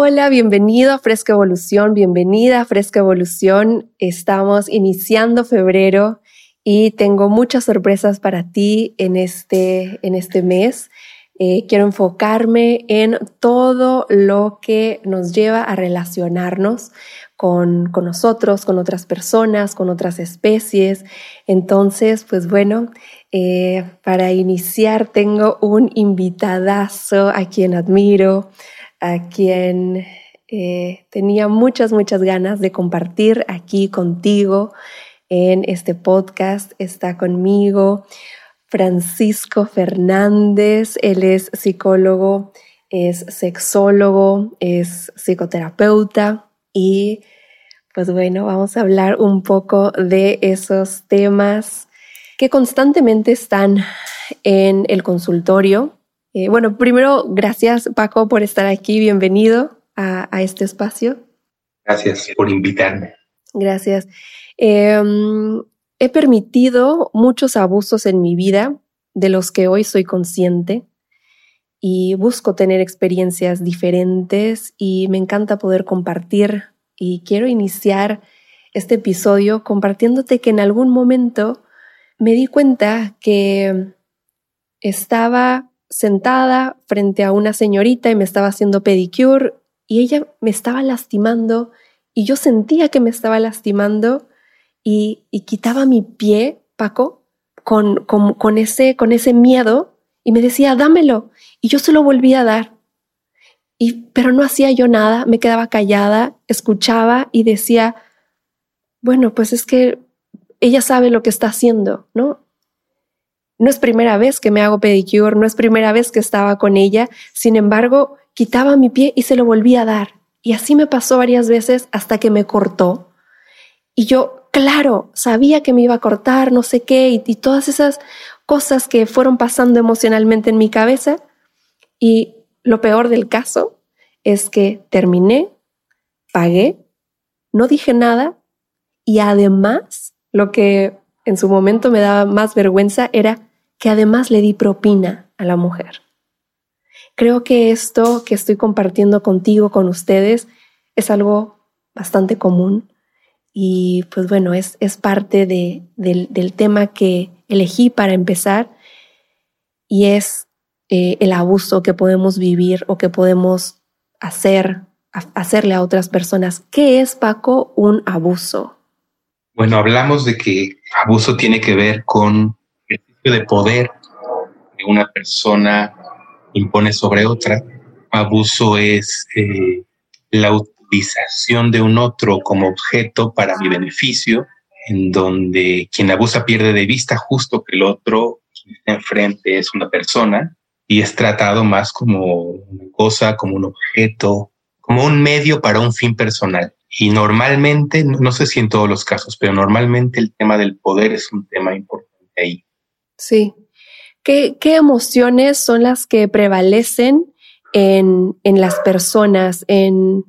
Hola, bienvenido a Fresca Evolución, bienvenida a Fresca Evolución. Estamos iniciando febrero y tengo muchas sorpresas para ti en este, en este mes. Eh, quiero enfocarme en todo lo que nos lleva a relacionarnos con, con, nosotros, con otras personas, con otras especies. Entonces, pues bueno, eh, para iniciar tengo un invitadazo a quien admiro, a quien eh, tenía muchas, muchas ganas de compartir aquí contigo en este podcast. Está conmigo Francisco Fernández. Él es psicólogo, es sexólogo, es psicoterapeuta y pues bueno, vamos a hablar un poco de esos temas que constantemente están en el consultorio eh, bueno, primero, gracias Paco por estar aquí. Bienvenido a, este espacio. Gracias por invitarme. Gracias. Em, he permitido muchos abusos en mi vida de los que hoy soy consciente y busco tener experiencias diferentes y me encanta poder compartir y quiero iniciar este episodio compartiéndote que en algún momento me di cuenta que estaba sentada frente a una señorita y me estaba haciendo pedicure y ella me estaba lastimando y yo sentía que me estaba lastimando y, quitaba mi pie, Paco, con, con, ese, con ese miedo y me decía, dámelo. Y yo se lo volvía a dar. Y, pero no hacía yo nada, me quedaba callada, escuchaba y decía, bueno, pues es que ella sabe lo que está haciendo, ¿no? No es primera vez que me hago pedicure, no es primera vez que estaba con ella, sin embargo, quitaba mi pie y se lo volvía a dar. Y así me pasó varias veces hasta que me cortó. Y yo, claro, sabía que me iba a cortar, no sé qué, y, todas esas cosas que fueron pasando emocionalmente en mi cabeza. Y lo peor del caso es que terminé, pagué, no dije nada y además lo que en su momento me daba más vergüenza era que además le di propina a la mujer. Creo que esto que estoy compartiendo contigo, con ustedes, es algo bastante común y pues bueno, es, es parte de, del, tema que elegí para empezar y es eh, el abuso que podemos vivir o que podemos hacer, hacerle a otras personas. ¿Qué es, Paco, un abuso? Bueno, hablamos de que abuso tiene que ver con de poder que una persona impone sobre otra. Abuso es eh, la utilización de un otro como objeto para mi beneficio, en donde quien abusa pierde de vista justo que el otro enfrente es una persona y es tratado más como una cosa, como un objeto, como un medio para un fin personal. Y normalmente, no sé si en todos los casos, pero normalmente el tema del poder es un tema importante ahí. Sí. ¿Qué, emociones son las que prevalecen en, las personas, en,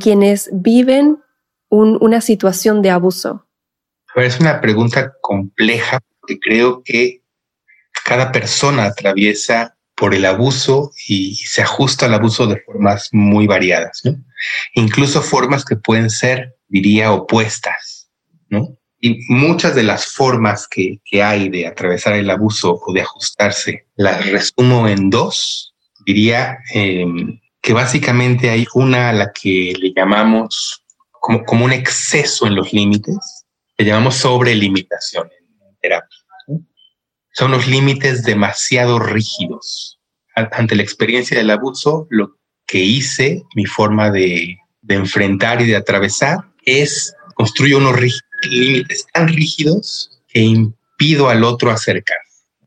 quienes viven una situación de abuso? Es una pregunta compleja porque creo que cada persona atraviesa por el abuso y se ajusta al abuso de formas muy variadas, Incluso formas que pueden ser, diría, opuestas, ¿no? Y muchas de las formas que, hay de atravesar el abuso o de ajustarse, las resumo en dos. Diría em, que básicamente hay una a la que le llamamos como, como un exceso en los límites, le llamamos sobrelimitación en terapia. Son los límites demasiado rígidos. Ante la experiencia del abuso, lo que hice, mi forma de, de enfrentar y de atravesar, es construir unos límites tan rígidos que impido al otro acercar,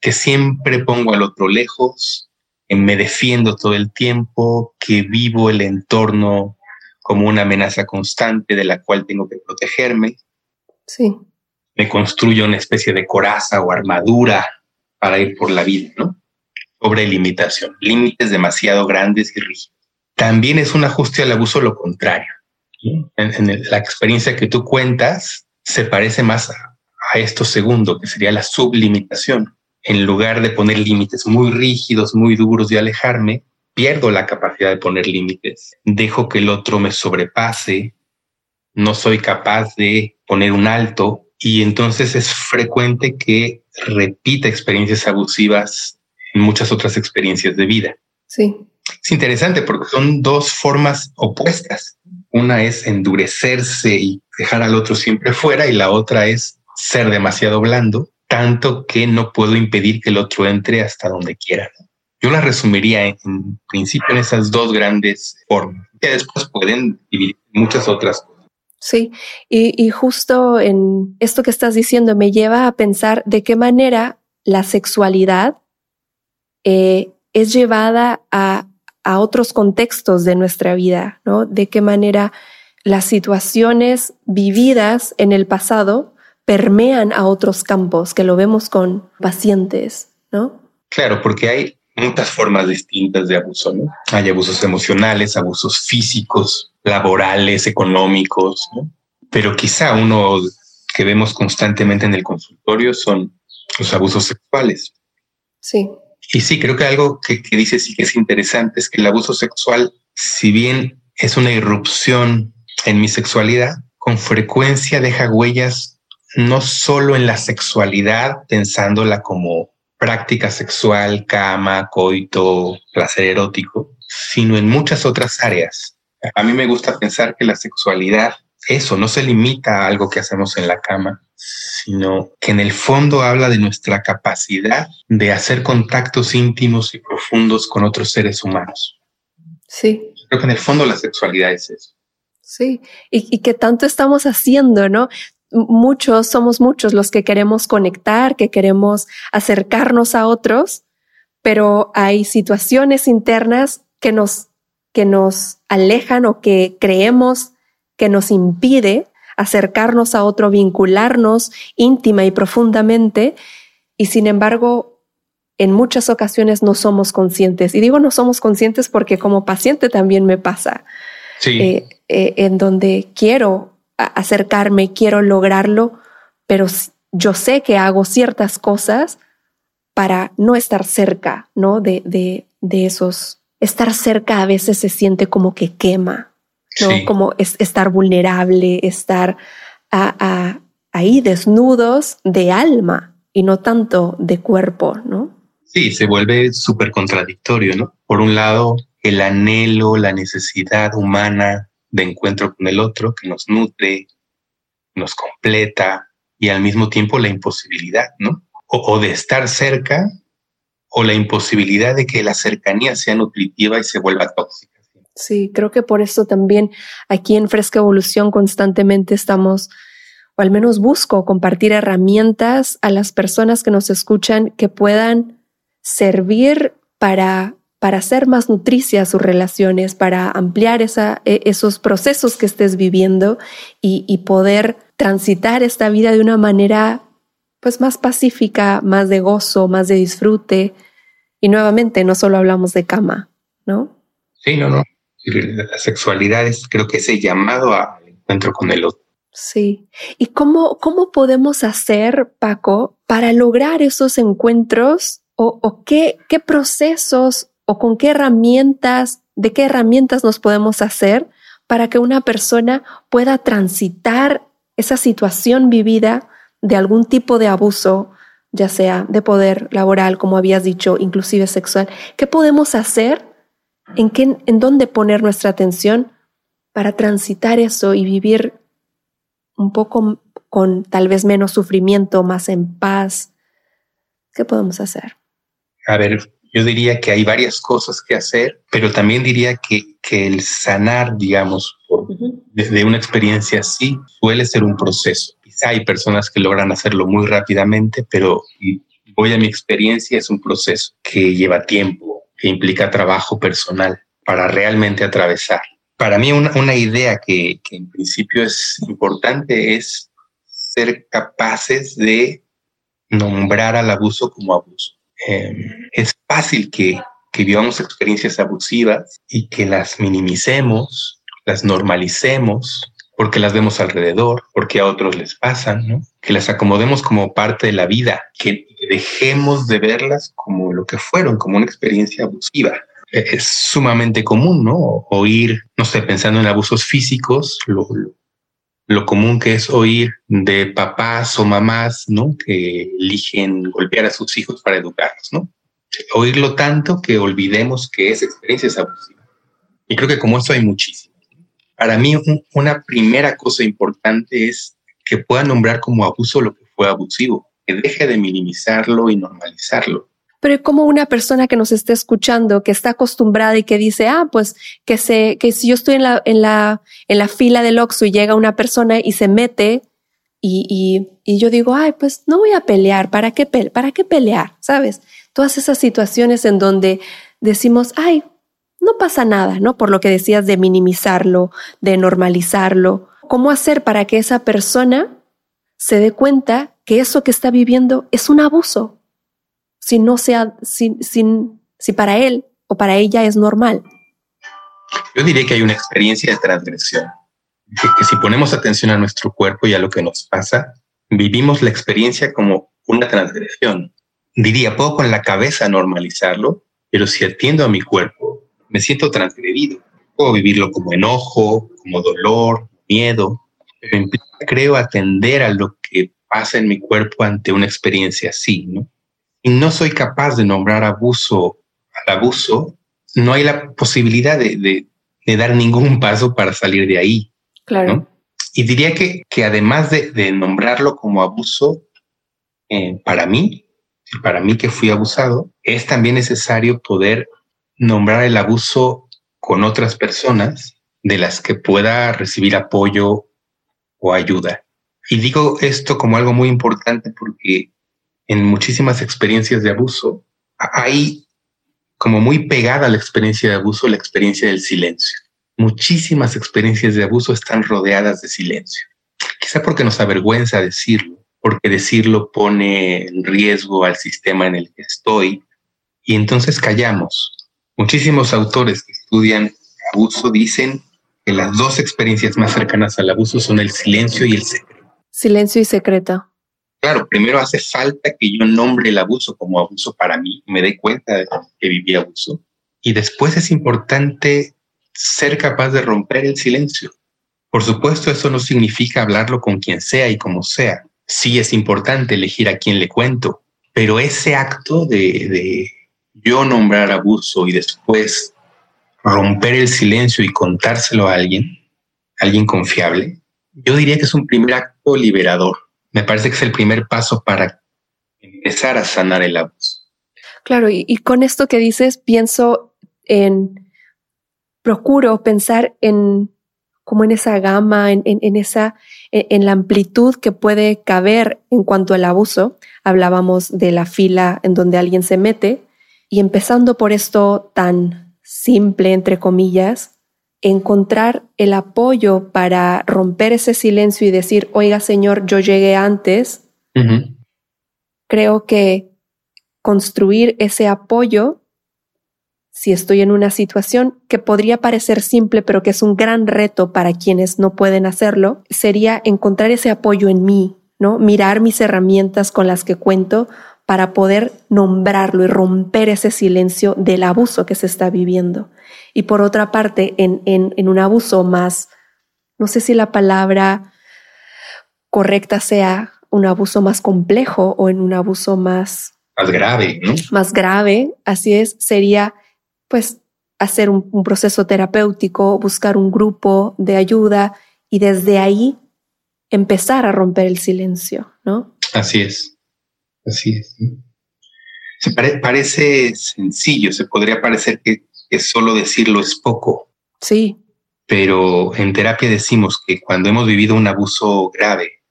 que siempre pongo al otro lejos, que me defiendo todo el tiempo, que vivo el entorno como una amenaza constante de la cual tengo que protegerme. Sí. Me construyo una especie de coraza o armadura para ir por la vida, ¿no? Sobre limitación, límites demasiado grandes y rígidos. También es un ajuste al abuso lo contrario. En, la experiencia que tú cuentas se parece más a, a esto segundo, que sería la sublimitación. En lugar de poner límites muy rígidos, muy duros y alejarme, pierdo la capacidad de poner límites. Dejo que el otro me sobrepase, no soy capaz de poner un alto y entonces es frecuente que repita experiencias abusivas en muchas otras experiencias de vida. Sí. Es interesante porque son dos formas opuestas. Una es endurecerse y dejar al otro siempre fuera y la otra es ser demasiado blando, tanto que no puedo impedir que el otro entre hasta donde quiera. Yo la resumiría en, principio en esas dos grandes formas, que después pueden dividir muchas otras cosas. Sí, y, justo en esto que estás diciendo me lleva a pensar de qué manera la sexualidad eh, es llevada a, a, otros contextos de nuestra vida, ¿no? De qué manera las situaciones vividas en el pasado permean a otros campos, que lo vemos con pacientes, ¿no? Claro, porque hay muchas formas distintas de abuso, ¿no? Hay abusos emocionales, abusos físicos, laborales, económicos, ¿no? Pero quizá uno que vemos constantemente en el consultorio son los abusos sexuales. Sí. Y sí, creo que algo que, que dice sí que es interesante es que el abuso sexual, si bien es una irrupción en mi sexualidad, con frecuencia deja huellas no solo en la sexualidad, pensándola como práctica sexual, cama, coito, placer erótico, sino en muchas otras áreas. A mí me gusta pensar que la sexualidad, eso, no se limita a algo que hacemos en la cama, sino que en el fondo habla de nuestra capacidad de hacer contactos íntimos y profundos con otros seres humanos. Sí. Creo que en el fondo la sexualidad es eso. Sí, y, y que tanto estamos haciendo, ¿no? muchos, somos muchos los que queremos conectar, que queremos acercarnos a otros, pero hay situaciones internas que nos, que nos alejan o que creemos que nos impide acercarnos a otro, vincularnos íntima y profundamente, y sin embargo, en muchas ocasiones no somos conscientes. Y digo no somos conscientes porque como paciente también me pasa. Sí. Eh, eh, en donde quiero acercarme, quiero lograrlo, pero yo sé que hago ciertas cosas para no estar cerca, ¿no? De, de, de esos, estar cerca a veces se siente como que quema, ¿no? Como es, estar vulnerable, estar a, ahí desnudos de alma y no tanto de cuerpo, ¿no? Sí, se vuelve súper contradictorio, ¿no? Por un lado, el anhelo, la necesidad humana de encuentro con el otro que nos nutre, nos completa y al mismo tiempo la imposibilidad, ¿no? O, de estar cerca o la imposibilidad de que la cercanía sea nutritiva y se vuelva tóxica. Sí, creo que por eso también aquí en Fresca Evolución constantemente estamos, o al menos busco compartir herramientas a las personas que nos escuchan que puedan servir para para hacer más nutricias sus relaciones, para ampliar esa, e, esos procesos que estés viviendo y, poder transitar esta vida de una manera pues más pacífica, más de gozo, más de disfrute. Y nuevamente, no solo hablamos de cama, ¿no? Sí, no, no. La sexualidad es creo que ese llamado al encuentro con el otro. Sí. ¿Y cómo, cómo podemos hacer, Paco, para lograr esos encuentros o, o qué, qué procesos con qué herramientas, de qué herramientas nos podemos hacer para que una persona pueda transitar esa situación vivida de algún tipo de abuso, ya sea de poder laboral, como habías dicho, inclusive sexual. ¿Qué podemos hacer? ¿En, qué, en dónde poner nuestra atención para transitar eso y vivir un poco con tal vez menos sufrimiento, más en paz? ¿Qué podemos hacer? A ver, yo diría que hay varias cosas que hacer, pero también diría que, que el sanar, digamos, desde una experiencia así, suele ser un proceso. Quizá hay personas que logran hacerlo muy rápidamente, pero voy a mi experiencia, es un proceso que lleva tiempo, que implica trabajo personal para realmente atravesar. Para mí una, una idea que, que en principio es importante es ser capaces de nombrar al abuso como abuso. Em, es fácil que, vivamos experiencias abusivas y que las minimicemos, las normalicemos, porque las vemos alrededor, porque a otros les pasan, que las acomodemos como parte de la vida, que dejemos de verlas como lo que fueron, como una experiencia abusiva. E, es sumamente común, ¿no? Oír, no sé, pensando en abusos físicos, lo común que es oír de papás o mamás, ¿no? Que eligen golpear a sus hijos para educarlos, ¿no? Oírlo tanto que olvidemos que esa experiencia es abusiva. Y creo que como eso hay muchísimo. Para mí, una primera cosa importante es que pueda nombrar como abuso lo que fue abusivo, que deje de minimizarlo y normalizarlo pero como una persona que nos esté escuchando, que está acostumbrada y que dice, ah, pues que se, que si yo estoy en la, en la, en la fila del Oxxo y llega una persona y se mete y, y, y yo digo, ay, pues no voy a pelear, ¿para qué, ¿para qué pelear? ¿Sabes? Todas esas situaciones en donde decimos, ay, no pasa nada, ¿no? Por lo que decías de minimizarlo, de normalizarlo. ¿Cómo hacer para que esa persona se dé cuenta que eso que está viviendo es un abuso? Si no sea, si, si para él o para ella es normal? Yo diría que hay una experiencia de transgresión, que, si ponemos atención a nuestro cuerpo y a lo que nos pasa, vivimos la experiencia como una transgresión. Diría, puedo con la cabeza normalizarlo, pero si atiendo a mi cuerpo, me siento transgredido. Puedo vivirlo como enojo, como dolor, miedo, creo, atender a lo que pasa en mi cuerpo ante una experiencia así, ¿no? Y no soy capaz de nombrar abuso al abuso, no hay la posibilidad de, dar ningún paso para salir de ahí. Claro. Y diría que, que además de, nombrarlo como abuso, eh, para mí, para mí que fui abusado, es también necesario poder nombrar el abuso con otras personas de las que pueda recibir apoyo o ayuda. Y digo esto como algo muy importante porque en muchísimas experiencias de abuso, hay como muy pegada a la experiencia de abuso la experiencia del silencio. Muchísimas experiencias de abuso están rodeadas de silencio. Quizá porque nos avergüenza decirlo, porque decirlo pone en riesgo al sistema en el que estoy y entonces callamos. Muchísimos autores que estudian abuso dicen que las dos experiencias más cercanas al abuso son el silencio y el secreto. Silencio y secreto. Claro, primero hace falta que yo nombre el abuso como abuso para mí, me dé cuenta de que viví abuso. Y después es importante ser capaz de romper el silencio. Por supuesto, eso no significa hablarlo con quien sea y como sea. Sí es importante elegir a quién le cuento, pero ese acto de, de yo nombrar abuso y después romper el silencio y contárselo a alguien, alguien confiable, yo diría que es un primer acto liberador me parece que es el primer paso para empezar a sanar el abuso. Claro, y, con esto que dices, pienso en, procuro pensar en como en esa gama, en, en, esa, en, la amplitud que puede caber en cuanto al abuso. Hablábamos de la fila en donde alguien se mete y empezando por esto tan simple, entre comillas, encontrar el apoyo para romper ese silencio y decir, oiga Señor, yo llegué antes, creo que construir ese apoyo, si estoy en una situación que podría parecer simple, pero que es un gran reto para quienes no pueden hacerlo, sería encontrar ese apoyo en mí, ¿no? Mirar mis herramientas con las que cuento para poder nombrarlo y romper ese silencio del abuso que se está viviendo. Y por otra parte, en, en, un abuso más, no sé si la palabra correcta sea un abuso más complejo o en un abuso más... Más grave, ¿no? Más grave, así es, sería pues hacer un, un proceso terapéutico, buscar un grupo de ayuda y desde ahí empezar a romper el silencio, ¿no? Así es. Así es. Se parece sencillo, se podría parecer que, solo decirlo es poco. Sí. Pero en terapia decimos que cuando hemos vivido un abuso grave,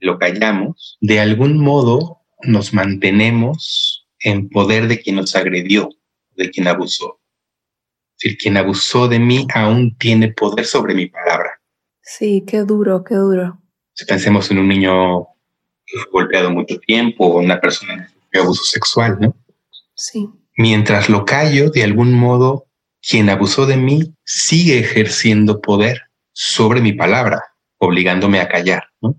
lo callamos, de algún modo nos mantenemos en poder de quien nos agredió, de quien abusó. Es decir, quien abusó de mí aún tiene poder sobre mi palabra. Sí, qué duro, qué duro. Si pensemos en un niño que golpeado mucho tiempo o una persona que sufrió abuso sexual, ¿no? Sí. Mientras lo callo, de algún modo, quien abusó de mí sigue ejerciendo poder sobre mi palabra, obligándome a callar, ¿no?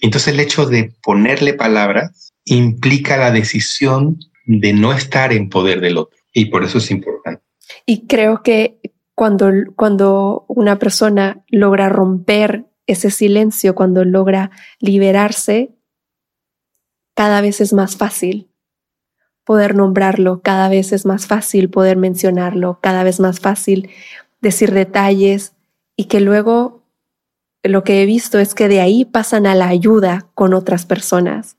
Entonces el hecho de ponerle palabras implica la decisión de no estar en poder del otro y por eso es importante. Y creo que cuando, cuando una persona logra romper ese silencio, cuando logra liberarse, cada vez es más fácil poder nombrarlo, cada vez es más fácil poder mencionarlo, cada vez más fácil decir detalles y que luego lo que he visto es que de ahí pasan a la ayuda con otras personas.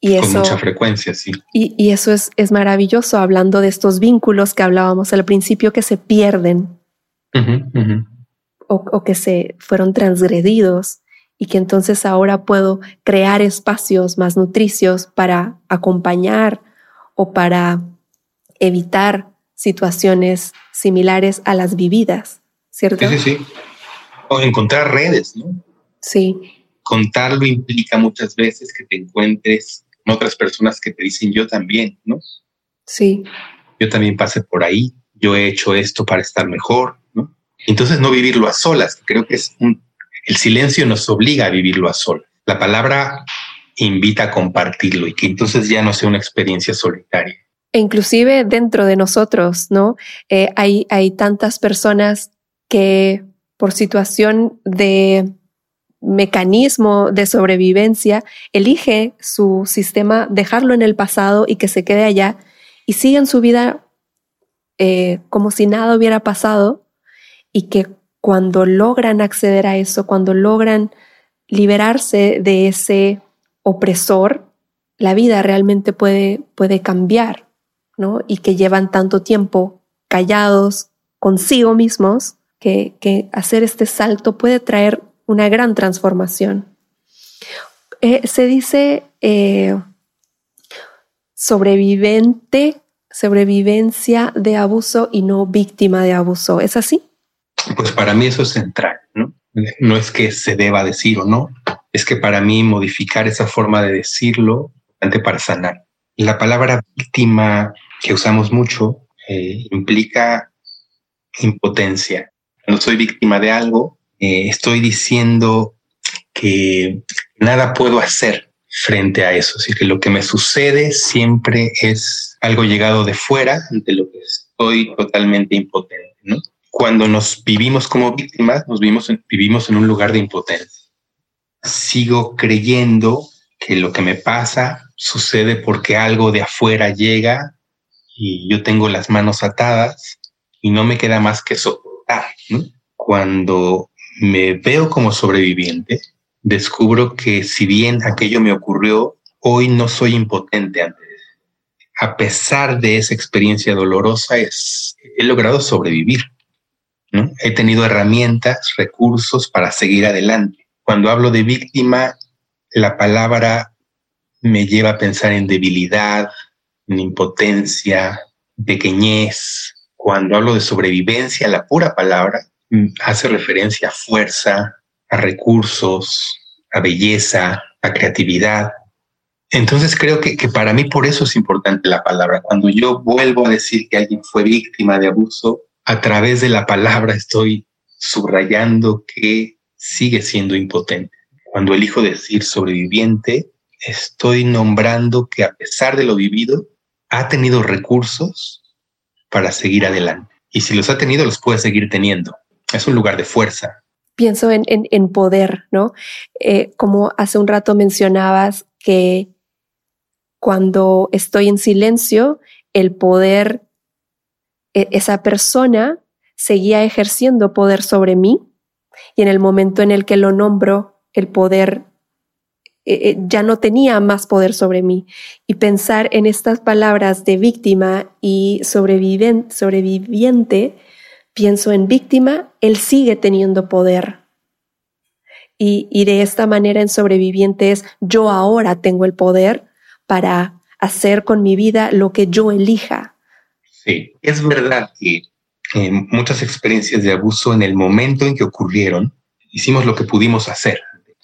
Y con mucha frecuencia, sí. Y, eso es, es, maravilloso, hablando de estos vínculos que hablábamos al principio que se pierden O, o que se fueron transgredidos y que entonces ahora puedo crear espacios más nutricios para acompañar o para evitar situaciones similares a las vividas, ¿cierto? Sí, sí, sí. O encontrar redes, ¿no? Sí. Contarlo implica muchas veces que te encuentres con otras personas que te dicen yo también, ¿no? Sí. Yo también pasé por ahí, yo he hecho esto para estar mejor. Entonces no vivirlo a solas, creo que es un, el silencio nos obliga a vivirlo a solas. La palabra invita a compartirlo y que entonces ya no sea una experiencia solitaria. E inclusive dentro de nosotros, ¿no? Eh, hay, hay tantas personas que por situación de mecanismo de sobrevivencia, elige su sistema, dejarlo en el pasado y que se quede allá y siguen su vida eh, como si nada hubiera pasado y que cuando logran acceder a eso, cuando logran liberarse de ese opresor, la vida realmente puede, puede cambiar, ¿no? Y que llevan tanto tiempo callados consigo mismos, que, que hacer este salto puede traer una gran transformación. Eh, se dice eh, sobrevivente, sobrevivencia de abuso y no víctima de abuso. ¿Es así? Pues para mí eso es central, ¿no? No es que se deba decir o no, es que para mí modificar esa forma de decirlo es para sanar. La palabra víctima que usamos mucho eh, implica impotencia. Cuando soy víctima de algo, eh, estoy diciendo que nada puedo hacer frente a eso. Así que lo que me sucede siempre es algo llegado de fuera, ante lo que estoy totalmente impotente. ¿no? Cuando nos vivimos como víctimas, nos vivimos vivimos en un lugar de impotencia sigo creyendo que lo que me pasa sucede porque algo de afuera llega y yo tengo las manos atadas y no me queda más que soportar. Cuando me veo como sobreviviente, descubro que si bien aquello me ocurrió, hoy no soy impotente ante A pesar de esa experiencia dolorosa, es, he logrado sobrevivir. He tenido herramientas, recursos para seguir adelante cuando hablo de víctima, la palabra me lleva a pensar en debilidad, en impotencia, pequeñez. Cuando hablo de sobrevivencia, la pura palabra mm, hace referencia a fuerza, a recursos, a belleza, a creatividad. Entonces creo que, que, para mí por eso es importante la palabra. Cuando yo vuelvo a decir que alguien fue víctima de abuso, a través de la palabra estoy subrayando que sigue siendo impotente. Cuando elijo decir sobreviviente, estoy nombrando que a pesar de lo vivido, ha tenido recursos para seguir adelante. Y si los ha tenido, los puede seguir teniendo. Es un lugar de fuerza. Pienso en, en, poder, ¿no? Eh, como hace un rato mencionabas que cuando estoy en silencio, el poder, esa persona seguía ejerciendo poder sobre mí y en el momento en el que lo nombro, el poder eh, eh, ya no tenía más poder sobre mí. Y pensar en estas palabras de víctima y sobreviviente, pienso en víctima, él sigue teniendo poder. Y, y de esta manera en sobreviviente es yo ahora tengo el poder para hacer con mi vida lo que yo elija. Sí, es verdad que muchas experiencias de abuso en el momento en que ocurrieron, hicimos lo que pudimos hacer.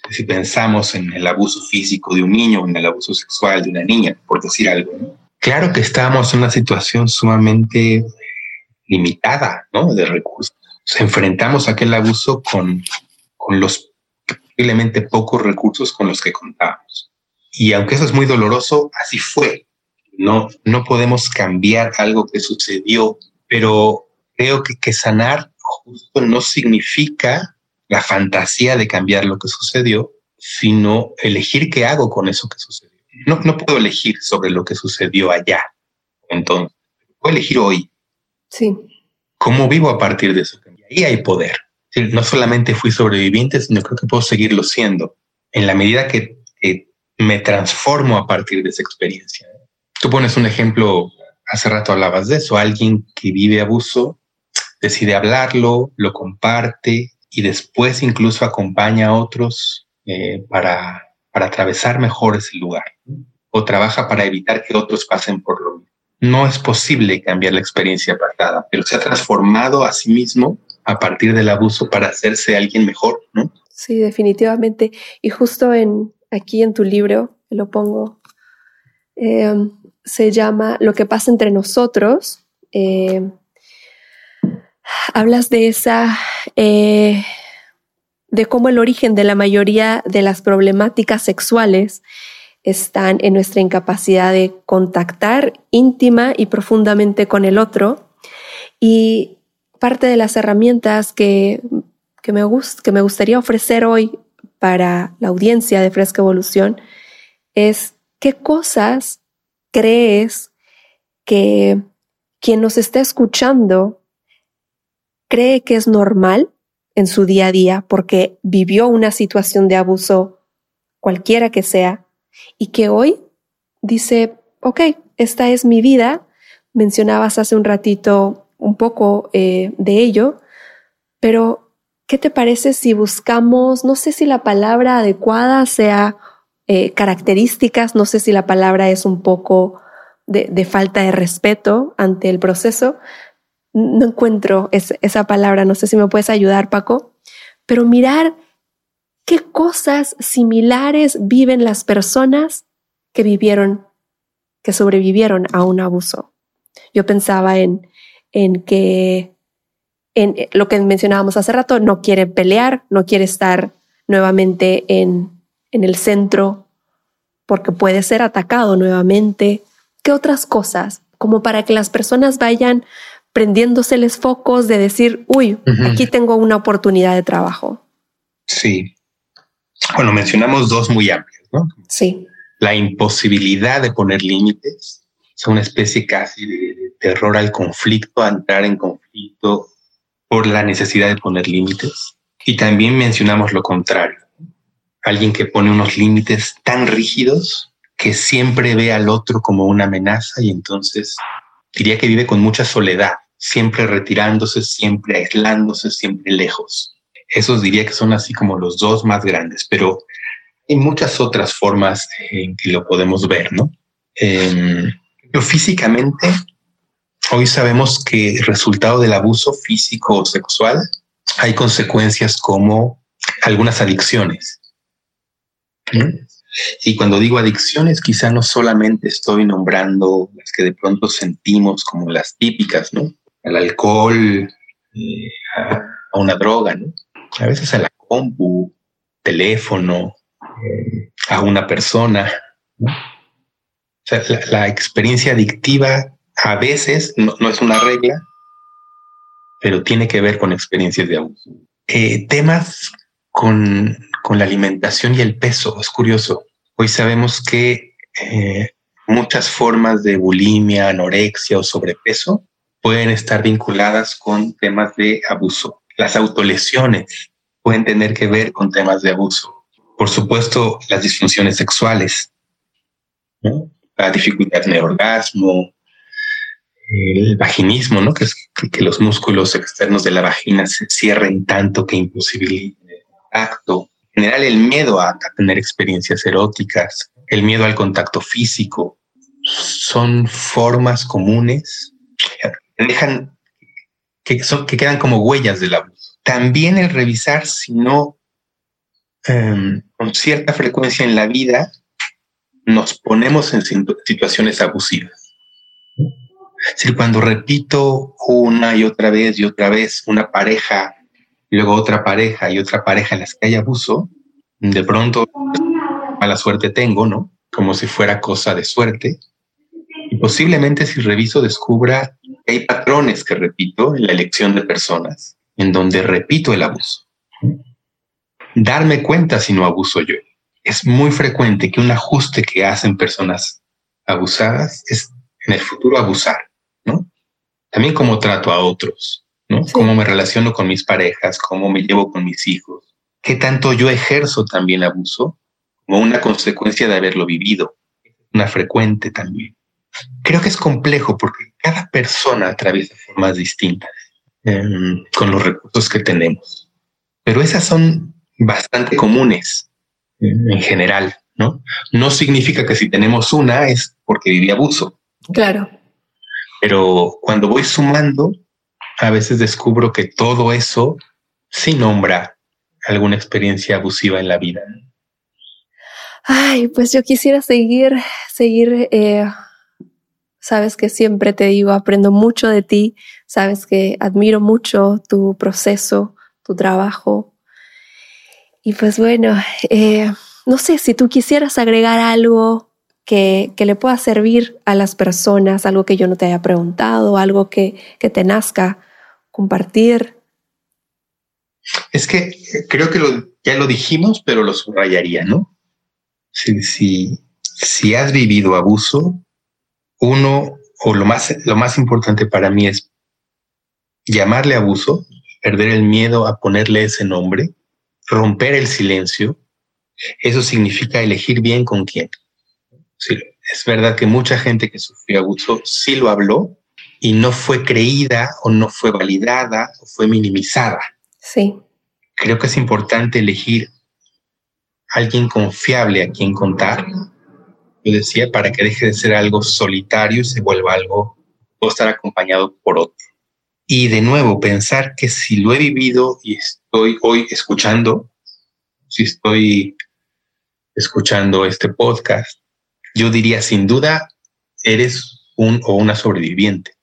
Si pensamos en el abuso físico de un niño, en el abuso sexual de una niña, por decir algo, claro que estábamos en una situación sumamente limitada ¿no? de recursos. enfrentamos aquel abuso con, con los posiblemente pocos recursos con los que contábamos. Y aunque eso es muy doloroso, así fue. No, no podemos cambiar algo que sucedió, pero creo que, que sanar justo no significa la fantasía de cambiar lo que sucedió, sino elegir qué hago con eso que sucedió. No, no puedo elegir sobre lo que sucedió allá. Entonces, puedo elegir hoy. Sí. ¿Cómo vivo a partir de eso? Y ahí hay poder. No solamente fui sobreviviente, sino creo que puedo seguirlo siendo en la medida que, que me transformo a partir de esa experiencia. Tú pones un ejemplo, hace rato hablabas de eso, alguien que vive abuso decide hablarlo, lo comparte y después incluso acompaña a otros eh, para, para atravesar mejor ese lugar o trabaja para evitar que otros pasen por lo mismo. No es posible cambiar la experiencia pasada, pero se ha transformado a sí mismo a partir del abuso para hacerse alguien mejor, ¿no? Sí, definitivamente. Y justo en aquí en tu libro, lo pongo, eh, se llama Lo que pasa entre nosotros. Eh, hablas de esa, eh, de cómo el origen de la mayoría de las problemáticas sexuales están en nuestra incapacidad de contactar íntima y profundamente con el otro. Y parte de las herramientas que, que, me, que me gustaría ofrecer hoy para la audiencia de Fresca Evolución es qué cosas crees que quien nos está escuchando cree que es normal en su día a día porque vivió una situación de abuso cualquiera que sea y que hoy dice, ok, esta es mi vida. Mencionabas hace un ratito un poco eh, de ello, pero ¿qué te parece si buscamos, no sé si la palabra adecuada sea eh, características, no sé si la palabra es un poco de falta de respeto ante el proceso, no encuentro esa palabra, no sé si me puedes ayudar, Paco, pero mirar qué cosas similares viven las personas que vivieron, que sobrevivieron a un abuso. Yo pensaba en, en que, en lo que mencionábamos hace rato, no quiere pelear, no quiere estar nuevamente en, en el centro porque puede ser atacado nuevamente. ¿Qué otras cosas? Como para que las personas vayan prendiéndoseles focos de decir, uy, aquí tengo una oportunidad de trabajo. Sí. Bueno, mencionamos dos muy amplios, ¿no? Sí. La imposibilidad de poner límites, es una especie casi de, terror al conflicto, a entrar en conflicto por la necesidad de poner límites. Y también mencionamos lo contrario, alguien que pone unos límites tan rígidos que siempre ve al otro como una amenaza y entonces diría que vive con mucha soledad, siempre retirándose, siempre aislándose, siempre lejos. Esos diría que son así como los dos más grandes, pero hay muchas otras formas en que lo podemos ver, ¿no? Eh, pero físicamente, hoy sabemos que resultado del abuso físico o sexual hay consecuencias como algunas adicciones. Y cuando digo adicciones, quizá no solamente estoy nombrando las que de pronto sentimos como las típicas, ¿no? Al alcohol, eh, a, una droga, ¿no? A veces a la compu, teléfono, eh, a una persona. O sea, la, experiencia adictiva a veces no, es una regla, pero tiene que ver con experiencias de abuso. Eh, temas con con la alimentación y el peso. Es curioso. Hoy sabemos que eh, muchas formas de bulimia, anorexia o sobrepeso pueden estar vinculadas con temas de abuso. Las autolesiones pueden tener que ver con temas de abuso. Por supuesto, las disfunciones sexuales, la dificultad en el orgasmo, el vaginismo, ¿no? que es que los músculos externos de la vagina se cierren tanto que imposibiliten el contacto, en general el miedo a, tener experiencias eróticas, el miedo al contacto físico, son formas comunes que dejan que, son, que quedan como huellas del abuso. También el revisar si no em, con cierta frecuencia en la vida nos ponemos en situaciones abusivas. Es decir, cuando repito una y otra vez y otra vez una pareja, luego otra pareja y otra pareja en las que hay abuso, de pronto mala suerte tengo, ¿no? Como si fuera cosa de suerte. Y posiblemente si reviso descubra que hay patrones que repito en la elección de personas, en donde repito el abuso. Darme cuenta si no abuso yo. Es muy frecuente que un ajuste que hacen personas abusadas es en el futuro abusar, ¿no? También cómo trato a otros, ¿no? Cómo me relaciono con mis parejas, cómo me llevo con mis hijos, qué tanto yo ejerzo también abuso como una consecuencia de haberlo vivido, una frecuente también. Creo que es complejo porque cada persona atraviesa formas distintas em, con los recursos que tenemos, pero esas son bastante comunes en general, ¿no? No significa que si tenemos una es porque viví abuso. Claro. Pero cuando voy sumando, a veces descubro que todo eso sí nombra alguna experiencia abusiva en la vida. Ay, pues yo quisiera seguir, seguir, eh, sabes que siempre te digo, aprendo mucho de ti, sabes que admiro mucho tu proceso, tu trabajo. Y pues bueno, eh, no sé si tú quisieras agregar algo que, que, le pueda servir a las personas, algo que yo no te haya preguntado, algo que, que te nazca compartir. Es que creo que ya lo dijimos, pero lo subrayaría, ¿no? Si, si, si has vivido abuso, uno, o lo más, lo más importante para mí es llamarle abuso, perder el miedo a ponerle ese nombre, romper el silencio. Eso significa elegir bien con quién. es verdad que mucha gente que sufrió abuso sí lo habló y no fue creída o no fue validada o fue minimizada. Sí. Creo que es importante elegir alguien confiable a quien contar. Yo decía, para que deje de ser algo solitario y se vuelva algo, o estar acompañado por otro. Y de nuevo, pensar que si lo he vivido y estoy hoy escuchando, si estoy escuchando este podcast, yo diría sin duda, eres un o una sobreviviente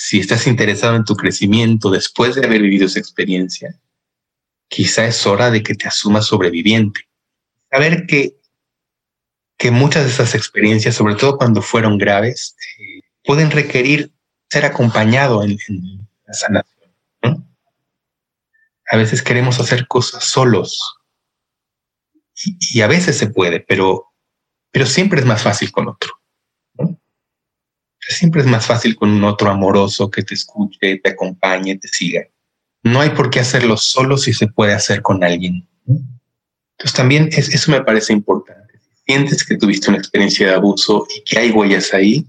si estás interesado en tu crecimiento después de haber vivido esa experiencia, quizá es hora de que te asumas sobreviviente. Saber que, que muchas de esas experiencias, sobre todo cuando fueron graves, eh, pueden requerir ser acompañado en, la sanación. A veces queremos hacer cosas solos y, y, a veces se puede, pero, pero siempre es más fácil con otro siempre es más fácil con un otro amoroso que te escuche, te acompañe, te siga. No hay por qué hacerlo solo si se puede hacer con alguien. Entonces también es, eso me parece importante. Si sientes que tuviste una experiencia de abuso y que hay huellas ahí,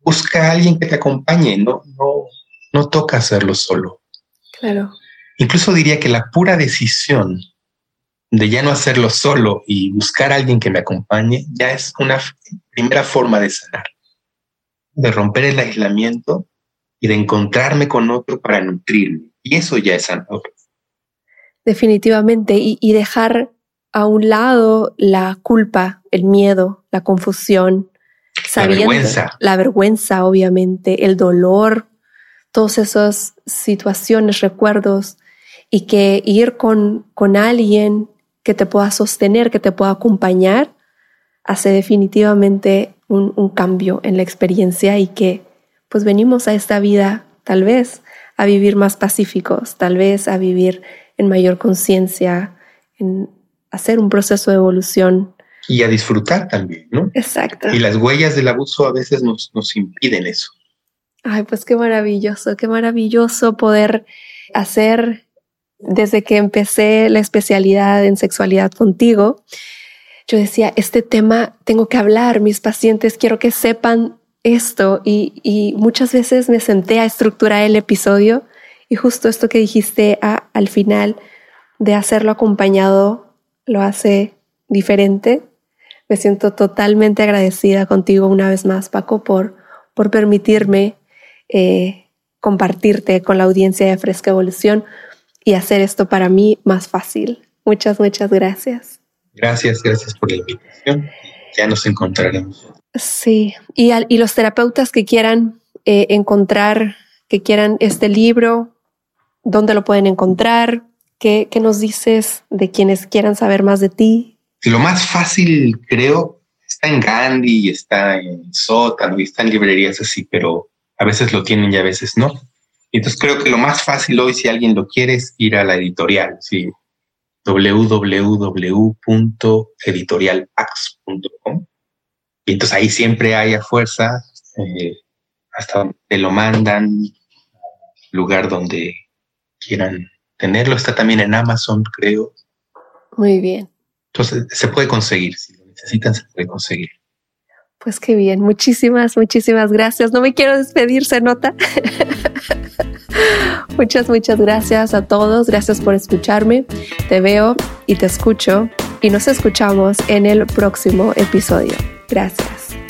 busca a alguien que te acompañe, no, no, no toca hacerlo solo. Claro. Incluso diría que la pura decisión de ya no hacerlo solo y buscar a alguien que me acompañe ya es una primera forma de sanar de romper el aislamiento y de encontrarme con otro para nutrirme. Y eso ya es sanador. Definitivamente. Y, dejar a un lado la culpa, el miedo, la confusión, la vergüenza. La vergüenza, obviamente, el dolor, todas esas situaciones, recuerdos, y que ir con, con alguien que te pueda sostener, que te pueda acompañar, hace definitivamente un, cambio en la experiencia y que pues venimos a esta vida tal vez a vivir más pacíficos, tal vez a vivir en mayor conciencia, en hacer un proceso de evolución. Y a disfrutar también, ¿no? Exacto. Y las huellas del abuso a veces nos, nos impiden eso. Ay, pues qué maravilloso, qué maravilloso poder hacer desde que empecé la especialidad en sexualidad contigo yo decía, este tema tengo que hablar, mis pacientes quiero que sepan esto y, muchas veces me senté a estructurar el episodio y justo esto que dijiste al final de hacerlo acompañado lo hace diferente. Me siento totalmente agradecida contigo una vez más, Paco, por, por permitirme eh, compartirte con la audiencia de Fresca Evolución y hacer esto para mí más fácil. Muchas, muchas gracias. Gracias, gracias por la invitación. Ya nos encontraremos. Sí, y, y los terapeutas que quieran eh, encontrar, que quieran este libro, ¿dónde lo pueden encontrar? ¿Qué, ¿Qué nos dices de quienes quieran saber más de ti? Lo más fácil, creo, está en Gandhi y está en Sótano y está en librerías así, pero a veces lo tienen y a veces no. Entonces creo que lo más fácil hoy, si alguien lo quiere, es ir a la editorial, sí, www.editorialax.com. Y entonces ahí siempre hay a fuerza, eh, hasta donde te lo mandan, lugar donde quieran tenerlo. Está también en Amazon, creo. Muy bien. Entonces se puede conseguir, si lo necesitan, se puede conseguir. Pues qué bien, muchísimas, muchísimas gracias. No me quiero despedir, se nota. muchas, muchas gracias a todos. Gracias por escucharme. Te veo y te escucho y nos escuchamos en el próximo episodio. Gracias.